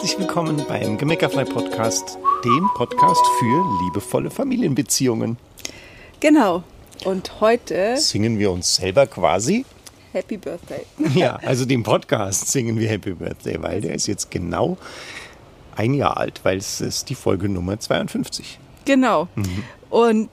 Herzlich willkommen beim Gemeckerfrei Podcast, dem Podcast für liebevolle Familienbeziehungen. Genau. Und heute Singen wir uns selber quasi. Happy Birthday. Ja, also dem Podcast singen wir Happy Birthday, weil der ist jetzt genau ein Jahr alt, weil es ist die Folge Nummer 52. Genau. Und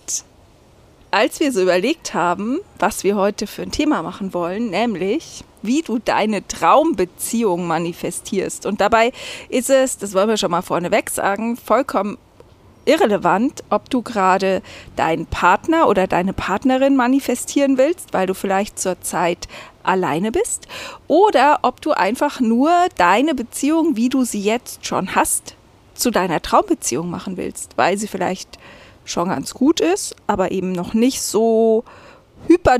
als wir so überlegt haben, was wir heute für ein Thema machen wollen, nämlich wie du deine Traumbeziehung manifestierst. Und dabei ist es, das wollen wir schon mal vorneweg sagen, vollkommen irrelevant, ob du gerade deinen Partner oder deine Partnerin manifestieren willst, weil du vielleicht zurzeit alleine bist, oder ob du einfach nur deine Beziehung, wie du sie jetzt schon hast, zu deiner Traumbeziehung machen willst, weil sie vielleicht schon ganz gut ist, aber eben noch nicht so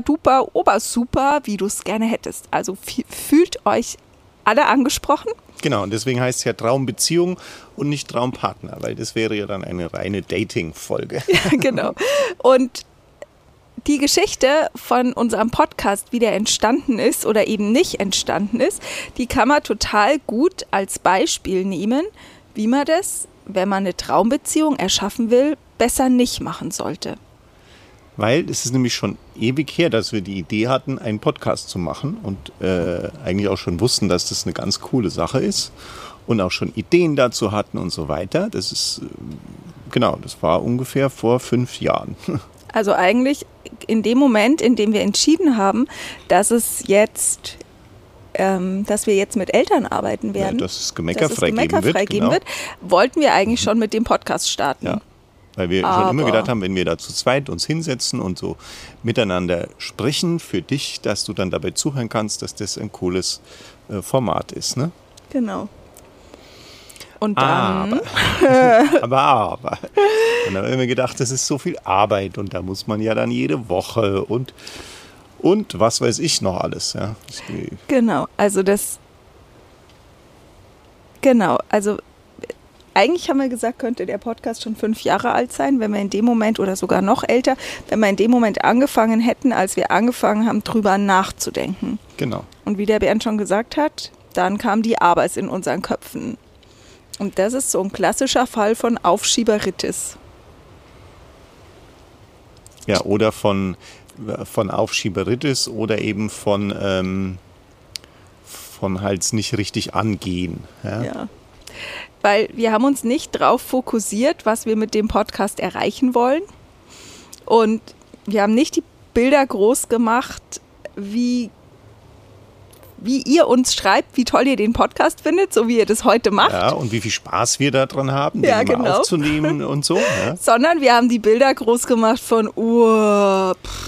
duper obersuper, wie du es gerne hättest. Also fühlt euch alle angesprochen. Genau, und deswegen heißt es ja Traumbeziehung und nicht Traumpartner, weil das wäre ja dann eine reine Dating-Folge. Ja, genau. Und die Geschichte von unserem Podcast, wie der entstanden ist oder eben nicht entstanden ist, die kann man total gut als Beispiel nehmen, wie man das, wenn man eine Traumbeziehung erschaffen will, besser nicht machen sollte. Weil es ist nämlich schon ewig her, dass wir die Idee hatten, einen Podcast zu machen und äh, eigentlich auch schon wussten, dass das eine ganz coole Sache ist und auch schon Ideen dazu hatten und so weiter. Das ist, äh, genau, das war ungefähr vor fünf Jahren. Also eigentlich in dem Moment, in dem wir entschieden haben, dass es jetzt ähm, dass wir jetzt mit Eltern arbeiten werden, ja, dass es gemeckerfrei, dass es gemeckerfrei geben, geben wird, genau. wird, wollten wir eigentlich schon mit dem Podcast starten. Ja. Weil wir Aber schon immer gedacht haben, wenn wir da zu zweit uns hinsetzen und so miteinander sprechen, für dich, dass du dann dabei zuhören kannst, dass das ein cooles äh, Format ist. Ne? Genau. Und dann. Aber, aber, aber. Dann haben wir immer gedacht, das ist so viel Arbeit und da muss man ja dann jede Woche und, und was weiß ich noch alles. Ja. Genau, also das. Genau, also eigentlich haben wir gesagt, könnte der Podcast schon fünf Jahre alt sein, wenn wir in dem Moment oder sogar noch älter, wenn wir in dem Moment angefangen hätten, als wir angefangen haben, drüber nachzudenken. Genau. Und wie der Bernd schon gesagt hat, dann kam die Arbeit in unseren Köpfen. Und das ist so ein klassischer Fall von Aufschieberitis. Ja, oder von, von Aufschieberitis oder eben von, ähm, von halt nicht richtig angehen. Ja. ja. Weil wir haben uns nicht darauf fokussiert, was wir mit dem Podcast erreichen wollen. Und wir haben nicht die Bilder groß gemacht, wie wie ihr uns schreibt, wie toll ihr den Podcast findet, so wie ihr das heute macht. Ja, und wie viel Spaß wir daran haben, den Ja, mal genau. aufzunehmen und so. Ja. Sondern wir haben die Bilder groß gemacht von, uh, pff,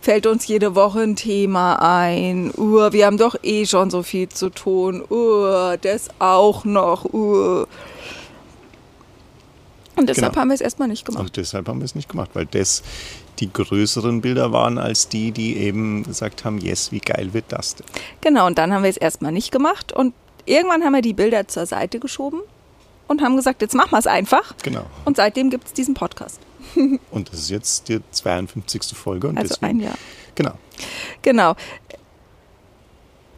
fällt uns jede Woche ein Thema ein. Uh, wir haben doch eh schon so viel zu tun. Uh, das auch noch. Uh. Und deshalb Genau. haben wir es erstmal nicht gemacht. Und deshalb haben wir es nicht gemacht, weil das die größeren Bilder waren als die, die eben gesagt haben, yes, wie geil wird das denn? Genau, und dann haben wir es erstmal nicht gemacht. Und irgendwann haben wir die Bilder zur Seite geschoben und haben gesagt, jetzt machen wir es einfach. Genau. Und seitdem gibt es diesen Podcast. Und das ist jetzt die 52. Folge. Und Also deswegen, ein Jahr. Genau. Genau.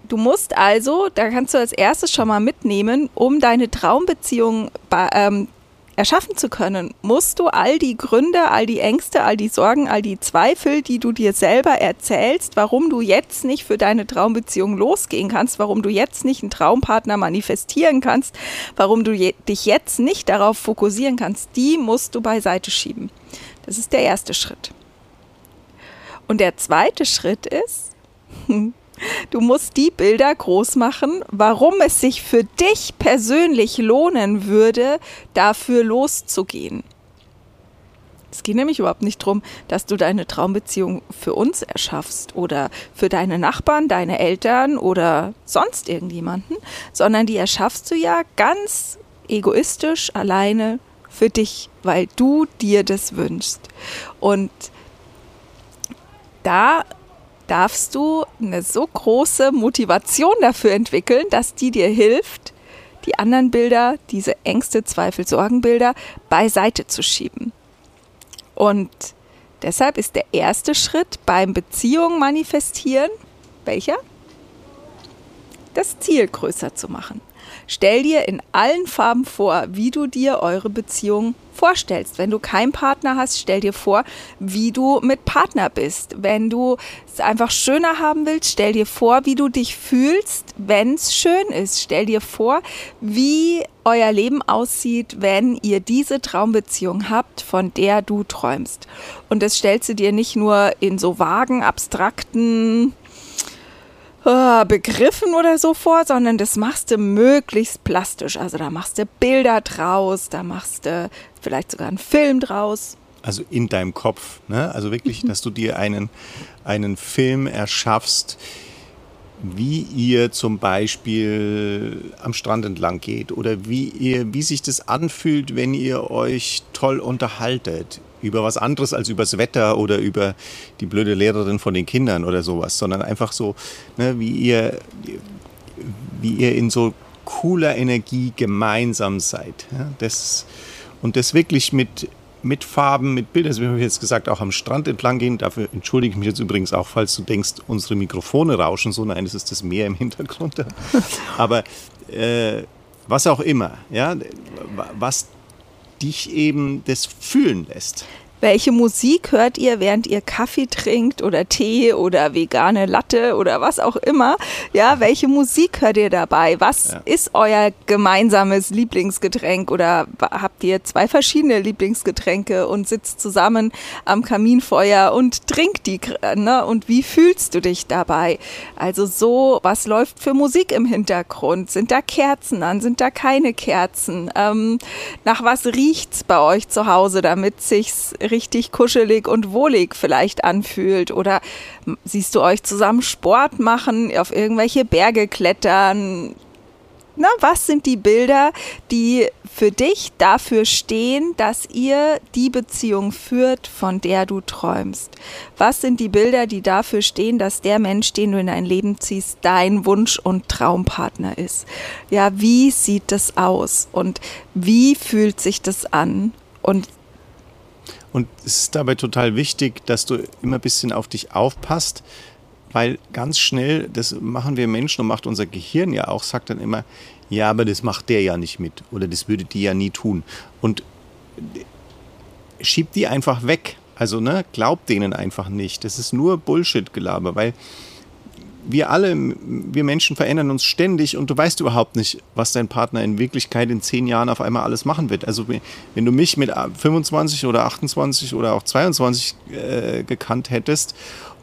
Du musst also, da kannst du als erstes schon mal mitnehmen, um deine Traumbeziehung ähm, erschaffen zu können, musst du all die Gründe, all die Ängste, all die Sorgen, all die Zweifel, die du dir selber erzählst, warum du jetzt nicht für deine Traumbeziehung losgehen kannst, warum du jetzt nicht einen Traumpartner manifestieren kannst, warum du dich jetzt nicht darauf fokussieren kannst, die musst du beiseite schieben. Das ist der erste Schritt. Und der zweite Schritt ist, du musst die Bilder groß machen, warum es sich für dich persönlich lohnen würde, dafür loszugehen. Es geht nämlich überhaupt nicht darum, dass du deine Traumbeziehung für uns erschaffst oder für deine Nachbarn, deine Eltern oder sonst irgendjemanden, sondern die erschaffst du ja ganz egoistisch alleine für dich, weil du dir das wünschst. Und da darfst du eine so große Motivation dafür entwickeln, dass die dir hilft, die anderen Bilder, diese Ängste, Zweifel, Sorgenbilder beiseite zu schieben. Und deshalb ist der erste Schritt beim Beziehung manifestieren, welcher? Das Ziel größer zu machen. Stell dir in allen Farben vor, wie du dir eure Beziehung vorstellst. Wenn du keinen Partner hast, stell dir vor, wie du mit Partner bist. Wenn du es einfach schöner haben willst, stell dir vor, wie du dich fühlst, wenn es schön ist. Stell dir vor, wie euer Leben aussieht, wenn ihr diese Traumbeziehung habt, von der du träumst. Und das stellst du dir nicht nur in so vagen, abstrakten äh, Begriffen oder so vor, sondern das machst du möglichst plastisch. Also da machst du Bilder draus, da machst du vielleicht sogar einen Film draus. Also in deinem Kopf, ne? Also wirklich, mhm. dass du dir einen, einen Film erschaffst, wie ihr zum Beispiel am Strand entlang geht oder wie ihr, wie sich das anfühlt, wenn ihr euch toll unterhaltet über was anderes als übers Wetter oder über die blöde Lehrerin von den Kindern oder sowas, sondern einfach so, ne, wie ihr, wie ihr in so cooler Energie gemeinsam seid. Ja? Das, und das wirklich mit mit Farben, mit Bildern, wie wir jetzt gesagt, auch am Strand entlang gehen. Dafür entschuldige ich mich jetzt übrigens auch, falls du denkst, unsere Mikrofone rauschen so. Nein, es ist das Meer im Hintergrund. Aber äh, was auch immer, ja, was dich eben das fühlen lässt. Welche Musik hört ihr, während ihr Kaffee trinkt oder Tee oder vegane Latte oder was auch immer? Ja, welche Musik hört ihr dabei? Was ja. ist euer gemeinsames Lieblingsgetränk oder habt ihr zwei verschiedene Lieblingsgetränke und sitzt zusammen am Kaminfeuer und trinkt die? Ne? Und wie fühlst du dich dabei? Also so, was läuft für Musik im Hintergrund? Sind da Kerzen an? Sind da keine Kerzen? Ähm, nach was riecht's bei euch zu Hause, damit sich's richtig kuschelig und wohlig vielleicht anfühlt? Oder siehst du euch zusammen Sport machen, auf irgendwelche Berge klettern? Na, was sind die Bilder, die für dich dafür stehen, dass ihr die Beziehung führt, von der du träumst? Was sind die Bilder, die dafür stehen, dass der Mensch, den du in dein Leben ziehst, dein Wunsch- und Traumpartner ist? Ja, wie sieht das aus und wie fühlt sich das an? Und und es ist dabei total wichtig, dass du immer ein bisschen auf dich aufpasst, weil ganz schnell, das machen wir Menschen und macht unser Gehirn ja auch, sagt dann immer, ja, aber das macht der ja nicht mit oder das würde die ja nie tun. Und schiebt die einfach weg. Also, ne, glaubt denen einfach nicht. Das ist nur Bullshit-Gelaber, weil wir alle, wir Menschen verändern uns ständig und du weißt überhaupt nicht, was dein Partner in Wirklichkeit in zehn Jahren auf einmal alles machen wird. Also wenn du mich mit 25 oder 28 oder auch 22 äh, gekannt hättest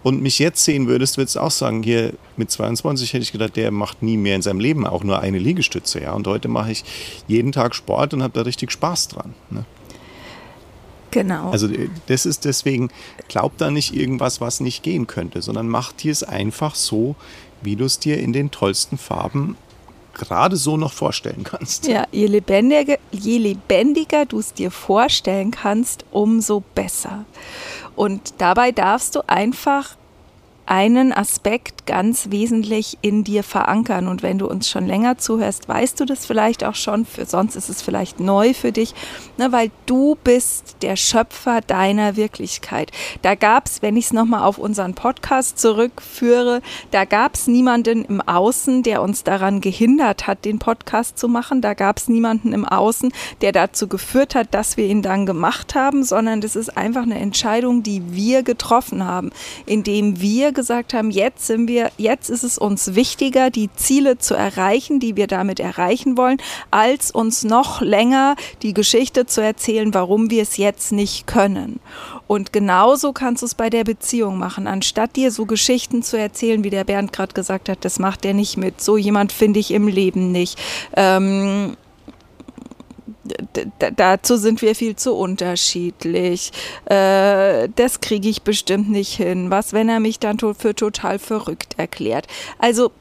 und mich jetzt sehen würdest, würdest du auch sagen, hier mit 22 hätte ich gedacht, der macht nie mehr in seinem Leben auch nur eine Liegestütze. Ja? Und heute mache ich jeden Tag Sport und habe da richtig Spaß dran. Ne? Genau. Also äh, das ist deswegen, glaub da nicht irgendwas, was nicht gehen könnte, sondern mach dir es einfach so, wie du es dir in den tollsten Farben gerade so noch vorstellen kannst. Ja, je lebendiger, je lebendiger du es dir vorstellen kannst, umso besser. Und dabei darfst du einfach einen Aspekt ganz wesentlich in dir verankern. Und wenn du uns schon länger zuhörst, weißt du das vielleicht auch schon, für sonst ist es vielleicht neu für dich, ne, weil du bist der Schöpfer deiner Wirklichkeit. Da gab es, wenn ich es nochmal auf unseren Podcast zurückführe, da gab es niemanden im Außen, der uns daran gehindert hat, den Podcast zu machen. Da gab es niemanden im Außen, der dazu geführt hat, dass wir ihn dann gemacht haben, sondern das ist einfach eine Entscheidung, die wir getroffen haben, indem wir gesagt haben, jetzt sind wir, jetzt ist es uns wichtiger, die Ziele zu erreichen, die wir damit erreichen wollen, als uns noch länger die Geschichte zu erzählen, warum wir es jetzt nicht können. Und genauso kannst du es bei der Beziehung machen. Anstatt dir so Geschichten zu erzählen, wie der Bernd gerade gesagt hat, das macht er nicht mit. So jemand finde ich im Leben nicht. Ähm, dazu sind wir viel zu unterschiedlich. Äh, das kriege ich bestimmt nicht hin. Was, wenn er mich dann für total verrückt erklärt? Also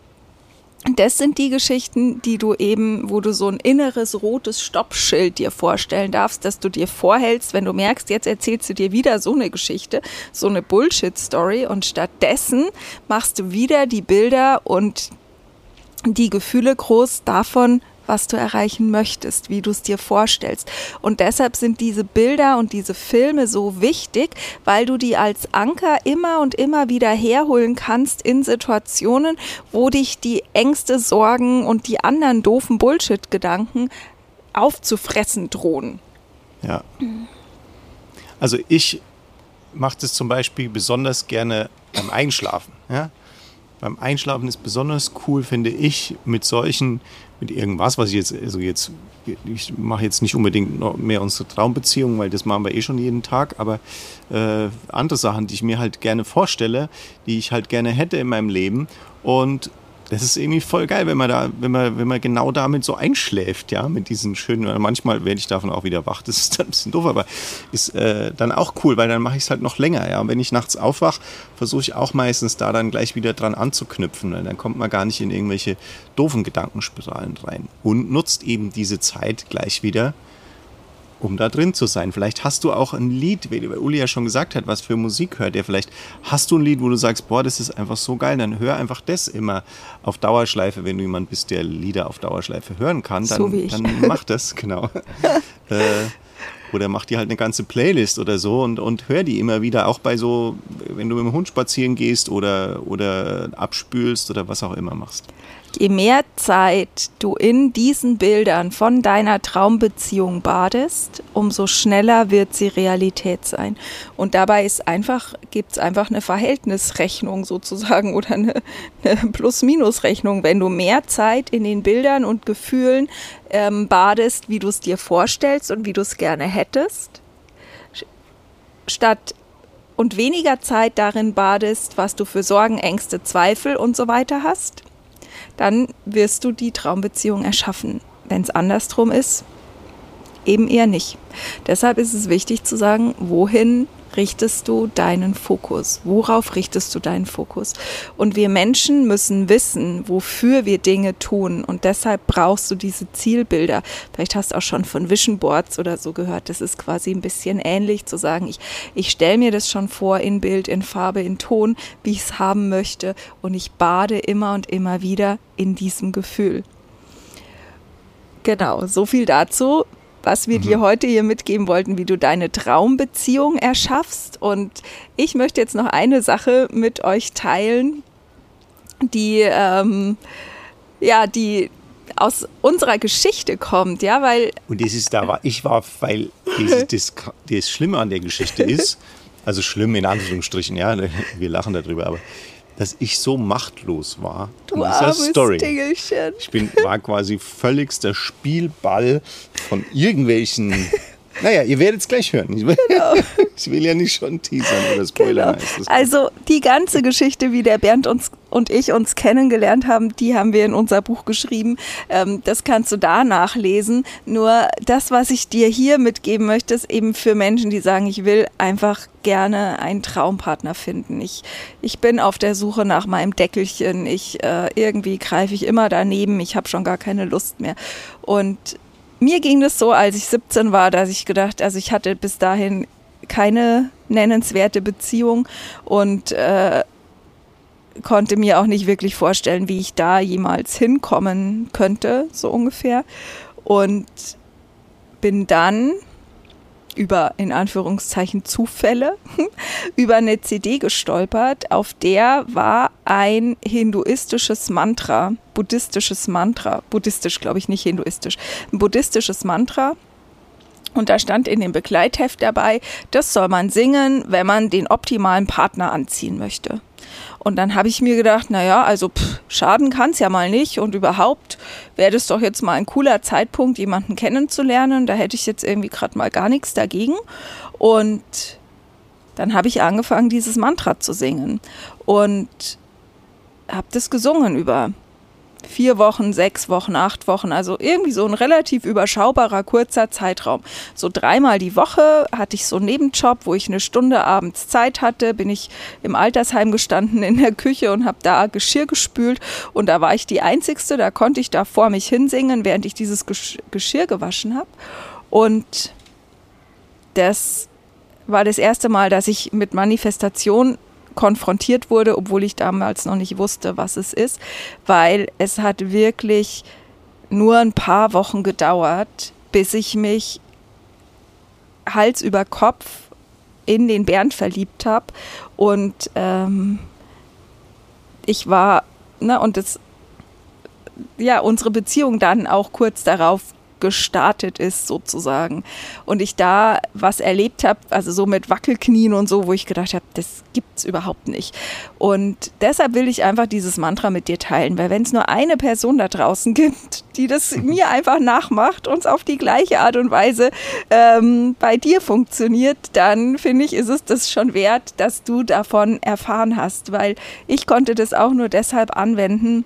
das sind die Geschichten, die du eben, wo du so ein inneres rotes Stoppschild dir vorstellen darfst, dass du dir vorhältst, wenn du merkst, jetzt erzählst du dir wieder so eine Geschichte, so eine Bullshit-Story und stattdessen machst du wieder die Bilder und die Gefühle groß davon, was du erreichen möchtest, wie du es dir vorstellst. Und deshalb sind diese Bilder und diese Filme so wichtig, weil du die als Anker immer und immer wieder herholen kannst in Situationen, wo dich die Ängste, Sorgen und die anderen doofen Bullshit-Gedanken aufzufressen drohen. Ja. Also ich mache das zum Beispiel besonders gerne beim Einschlafen. Ja? Beim Einschlafen ist besonders cool, finde ich, mit solchen, mit irgendwas, was ich jetzt, also jetzt, ich mache jetzt nicht unbedingt noch mehr unsere Traumbeziehung, weil das machen wir eh schon jeden Tag, aber äh, andere Sachen, die ich mir halt gerne vorstelle, die ich halt gerne hätte in meinem Leben. Und das ist irgendwie voll geil, wenn man da, wenn man, wenn man genau damit so einschläft, ja, mit diesen schönen, manchmal werde ich davon auch wieder wach, das ist dann ein bisschen doof, aber ist äh, dann auch cool, weil dann mache ich es halt noch länger, ja. Und wenn ich nachts aufwache, versuche ich auch meistens da dann gleich wieder dran anzuknüpfen, weil dann kommt man gar nicht in irgendwelche doofen Gedankenspiralen rein und nutzt eben diese Zeit gleich wieder um da drin zu sein. Vielleicht hast du auch ein Lied, wie Uli ja schon gesagt hat, was für Musik hört ihr. Vielleicht hast du ein Lied, wo du sagst, boah, das ist einfach so geil, dann hör einfach das immer auf Dauerschleife, wenn du jemand bist, der Lieder auf Dauerschleife hören kann, dann, so dann mach das, genau. äh, oder mach dir halt eine ganze Playlist oder so und, und hör die immer wieder, auch bei so, wenn du mit dem Hund spazieren gehst oder, oder abspülst oder was auch immer machst je mehr Zeit du in diesen Bildern von deiner Traumbeziehung badest, umso schneller wird sie Realität sein. Und dabei ist einfach, gibt es einfach eine Verhältnisrechnung sozusagen oder eine, eine Plus-Minus-Rechnung. Wenn du mehr Zeit in den Bildern und Gefühlen ähm, badest, wie du es dir vorstellst und wie du es gerne hättest, statt und weniger Zeit darin badest, was du für Sorgen, Ängste, Zweifel und so weiter hast, dann wirst du die Traumbeziehung erschaffen. Wenn es andersrum ist, eben eher nicht. Deshalb ist es wichtig zu sagen, wohin richtest du deinen Fokus? Worauf richtest du deinen Fokus? Und wir Menschen müssen wissen, wofür wir Dinge tun. Und deshalb brauchst du diese Zielbilder. Vielleicht hast du auch schon von Vision Boards oder so gehört. Das ist quasi ein bisschen ähnlich zu sagen, ich, ich stelle mir das schon vor in Bild, in Farbe, in Ton, wie ich es haben möchte. Und ich bade immer und immer wieder in diesem Gefühl. Genau, so viel dazu was wir mhm. dir heute hier mitgeben wollten, wie du deine Traumbeziehung erschaffst. Und ich möchte jetzt noch eine Sache mit euch teilen, die, ähm, ja, die aus unserer Geschichte kommt, ja, weil. Und das ist da war, ich war, weil das, das, das Schlimme an der Geschichte ist, also schlimm in Anführungsstrichen, ja, wir lachen darüber, aber dass ich so machtlos war du in dieser Story. Tingelchen. Ich bin, war quasi völligster Spielball von irgendwelchen naja, ihr werdet es gleich hören. Ich will, genau. ich will, ja nicht schon teasern oder spoilern. Genau. Also die ganze Geschichte, wie der Bernd uns und ich uns kennengelernt haben, die haben wir in unser Buch geschrieben. Ähm, das kannst du da nachlesen. Nur das, was ich dir hier mitgeben möchte, ist eben für Menschen, die sagen, ich will einfach gerne einen Traumpartner finden. Ich, ich bin auf der Suche nach meinem Deckelchen. Ich äh, irgendwie greife ich immer daneben. Ich habe schon gar keine Lust mehr. Und mir ging das so, als ich 17 war, dass ich gedacht, also ich hatte bis dahin keine nennenswerte Beziehung und äh, konnte mir auch nicht wirklich vorstellen, wie ich da jemals hinkommen könnte, so ungefähr. Und bin dann über in Anführungszeichen Zufälle über eine CD gestolpert, auf der war ein hinduistisches Mantra, buddhistisches Mantra, buddhistisch glaube ich nicht hinduistisch, ein buddhistisches Mantra. Und da stand in dem Begleitheft dabei, das soll man singen, wenn man den optimalen Partner anziehen möchte. Und dann habe ich mir gedacht, naja, also pff, schaden kann es ja mal nicht. Und überhaupt wäre das doch jetzt mal ein cooler Zeitpunkt, jemanden kennenzulernen. Da hätte ich jetzt irgendwie gerade mal gar nichts dagegen. Und dann habe ich angefangen, dieses Mantra zu singen. Und habe das gesungen über vier Wochen, sechs Wochen, acht Wochen, also irgendwie so ein relativ überschaubarer, kurzer Zeitraum. So dreimal die Woche hatte ich so einen Nebenjob, wo ich eine Stunde abends Zeit hatte, bin ich im Altersheim gestanden in der Küche und habe da Geschirr gespült und da war ich die Einzigste, da konnte ich da vor mich hinsingen, während ich dieses Geschirr gewaschen habe. Und das war das erste Mal, dass ich mit Manifestation konfrontiert wurde, obwohl ich damals noch nicht wusste, was es ist, weil es hat wirklich nur ein paar Wochen gedauert, bis ich mich Hals über Kopf in den Bernd verliebt habe. Und ähm, ich war, ne, und das, ja, unsere Beziehung dann auch kurz darauf gestartet ist sozusagen. Und ich da was erlebt habe, also so mit Wackelknien und so, wo ich gedacht habe, das gibt es überhaupt nicht. Und deshalb will ich einfach dieses Mantra mit dir teilen, weil wenn es nur eine Person da draußen gibt, die das mir einfach nachmacht und es auf die gleiche Art und Weise ähm, bei dir funktioniert, dann finde ich, ist es das schon wert, dass du davon erfahren hast, weil ich konnte das auch nur deshalb anwenden,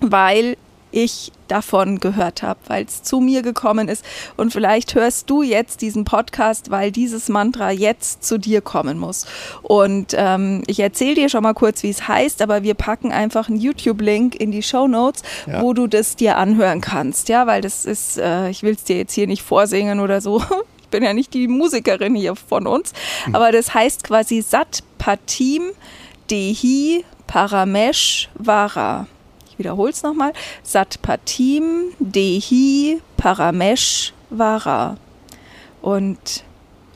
weil ich davon gehört habe, weil es zu mir gekommen ist. Und vielleicht hörst du jetzt diesen Podcast, weil dieses Mantra jetzt zu dir kommen muss. Und ähm, ich erzähle dir schon mal kurz, wie es heißt, aber wir packen einfach einen YouTube-Link in die Show Notes, ja. wo du das dir anhören kannst. Ja, weil das ist, äh, ich will es dir jetzt hier nicht vorsingen oder so. Ich bin ja nicht die Musikerin hier von uns, hm. aber das heißt quasi Sat Patim Dehi Paramesh Vara wiederhole es nochmal, Satpatim Dehi Paramesh Vara. Und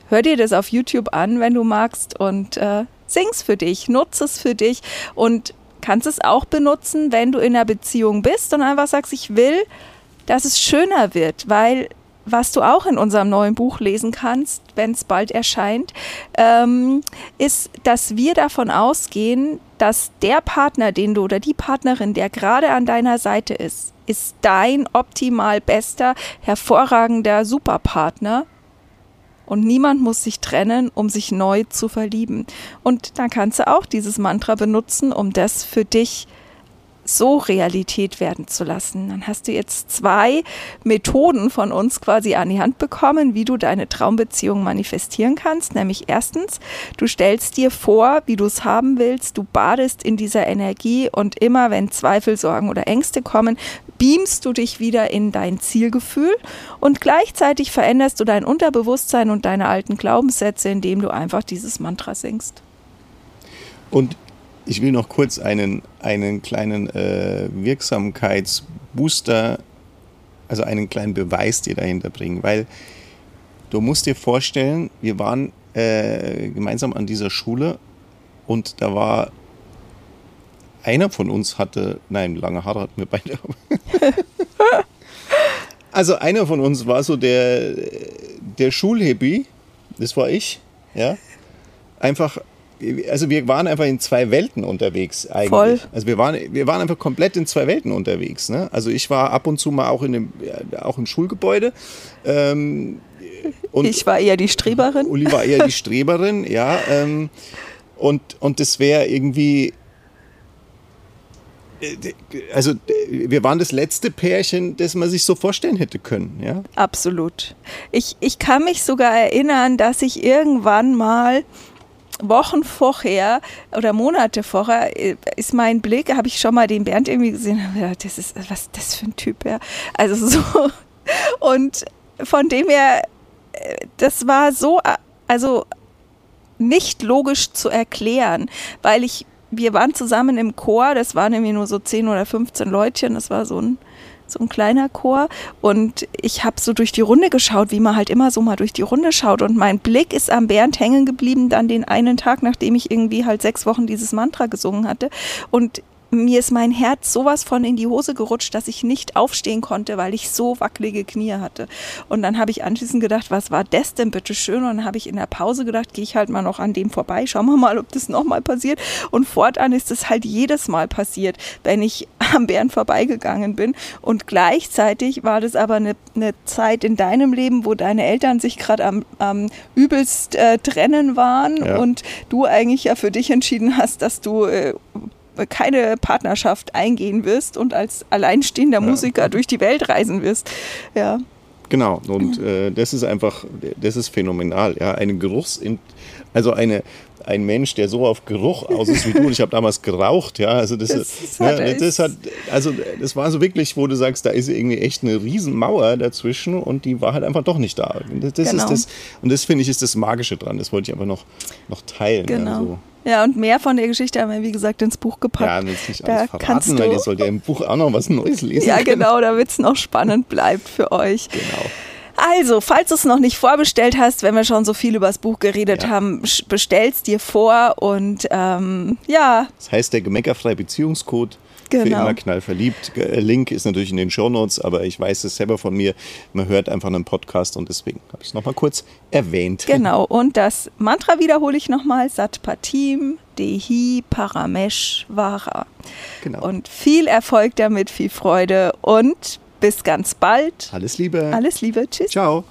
hör dir das auf YouTube an, wenn du magst, und äh, sing's für dich, nutze es für dich und kannst es auch benutzen, wenn du in einer Beziehung bist und einfach sagst, ich will, dass es schöner wird, weil was du auch in unserem neuen Buch lesen kannst, wenn es bald erscheint, ähm, ist, dass wir davon ausgehen, dass der Partner, den du oder die Partnerin, der gerade an deiner Seite ist, ist dein optimal bester, hervorragender Superpartner. Und niemand muss sich trennen, um sich neu zu verlieben. Und dann kannst du auch dieses Mantra benutzen, um das für dich so Realität werden zu lassen. Dann hast du jetzt zwei Methoden von uns quasi an die Hand bekommen, wie du deine Traumbeziehung manifestieren kannst. Nämlich erstens, du stellst dir vor, wie du es haben willst, du badest in dieser Energie und immer wenn Zweifel, Sorgen oder Ängste kommen, beamst du dich wieder in dein Zielgefühl und gleichzeitig veränderst du dein Unterbewusstsein und deine alten Glaubenssätze, indem du einfach dieses Mantra singst. Und ich will noch kurz einen, einen kleinen äh, Wirksamkeitsbooster, also einen kleinen Beweis dir dahinter bringen, weil du musst dir vorstellen, wir waren äh, gemeinsam an dieser Schule und da war einer von uns hatte, nein, lange Haare hatten wir beide. also einer von uns war so der, der Schulhippie, das war ich, ja. Einfach also wir waren einfach in zwei Welten unterwegs eigentlich. Voll. Also wir waren, wir waren einfach komplett in zwei Welten unterwegs. Ne? Also ich war ab und zu mal auch in dem, auch im Schulgebäude. Ähm, und ich war eher die Streberin. Uli war eher die Streberin, ja. Ähm, und, und das wäre irgendwie äh, also wir waren das letzte Pärchen, das man sich so vorstellen hätte können, ja? Absolut. Ich, ich kann mich sogar erinnern, dass ich irgendwann mal Wochen vorher oder Monate vorher äh, ist mein Blick, habe ich schon mal den Bernd irgendwie gesehen, das ist, was ist das für ein Typ, ja. Also so. Und von dem her, äh, das war so, äh, also nicht logisch zu erklären, weil ich, wir waren zusammen im Chor, das waren irgendwie nur so 10 oder 15 Leutchen, das war so ein so ein kleiner Chor. Und ich habe so durch die Runde geschaut, wie man halt immer so mal durch die Runde schaut. Und mein Blick ist am Bernd hängen geblieben, dann den einen Tag, nachdem ich irgendwie halt sechs Wochen dieses Mantra gesungen hatte. Und mir ist mein Herz sowas von in die Hose gerutscht, dass ich nicht aufstehen konnte, weil ich so wackelige Knie hatte. Und dann habe ich anschließend gedacht, was war das denn bitte schön? Und dann habe ich in der Pause gedacht, gehe ich halt mal noch an dem vorbei, schauen wir mal, ob das nochmal passiert. Und fortan ist es halt jedes Mal passiert, wenn ich am Bären vorbeigegangen bin. Und gleichzeitig war das aber eine, eine Zeit in deinem Leben, wo deine Eltern sich gerade am, am übelst äh, trennen waren ja. und du eigentlich ja für dich entschieden hast, dass du äh, keine Partnerschaft eingehen wirst und als alleinstehender ja. Musiker durch die Welt reisen wirst. Ja. Genau, und äh, das ist einfach, das ist phänomenal. Ja, eine Geruchs, also eine, ein Mensch, der so auf Geruch aus ist wie du. Ich habe damals geraucht, ja. Also das, das, ja, hat, das hat, also das war so wirklich, wo du sagst, da ist irgendwie echt eine Riesenmauer dazwischen und die war halt einfach doch nicht da. Das, das genau. ist das, und das finde ich ist das Magische dran. Das wollte ich einfach noch, noch teilen. Genau. Ja, so. Ja, und mehr von der Geschichte haben wir, wie gesagt, ins Buch gepackt. Ja, willst nicht Da alles kannst verraten, weil du- ihr sollt ja im Buch auch noch was Neues lesen Ja, können. genau, damit es noch spannend bleibt für euch. Genau. Also, falls du es noch nicht vorbestellt hast, wenn wir schon so viel über das Buch geredet Ja. haben, bestell's dir vor und ähm, ja, Das heißt, der gemeckerfreie Beziehungscode für Genau. immer knallverliebt. Äh, Link ist natürlich in den Shownotes, aber ich weiß es selber von mir. Man hört einfach einen Podcast und deswegen habe ich es nochmal kurz erwähnt. genau. Und das Mantra wiederhole ich nochmal: Satpatim, Dehi, Paramesh, Vara. Genau. Und viel Erfolg damit, viel Freude und bis ganz bald. Alles Liebe. Alles Liebe. Tschüss. Ciao.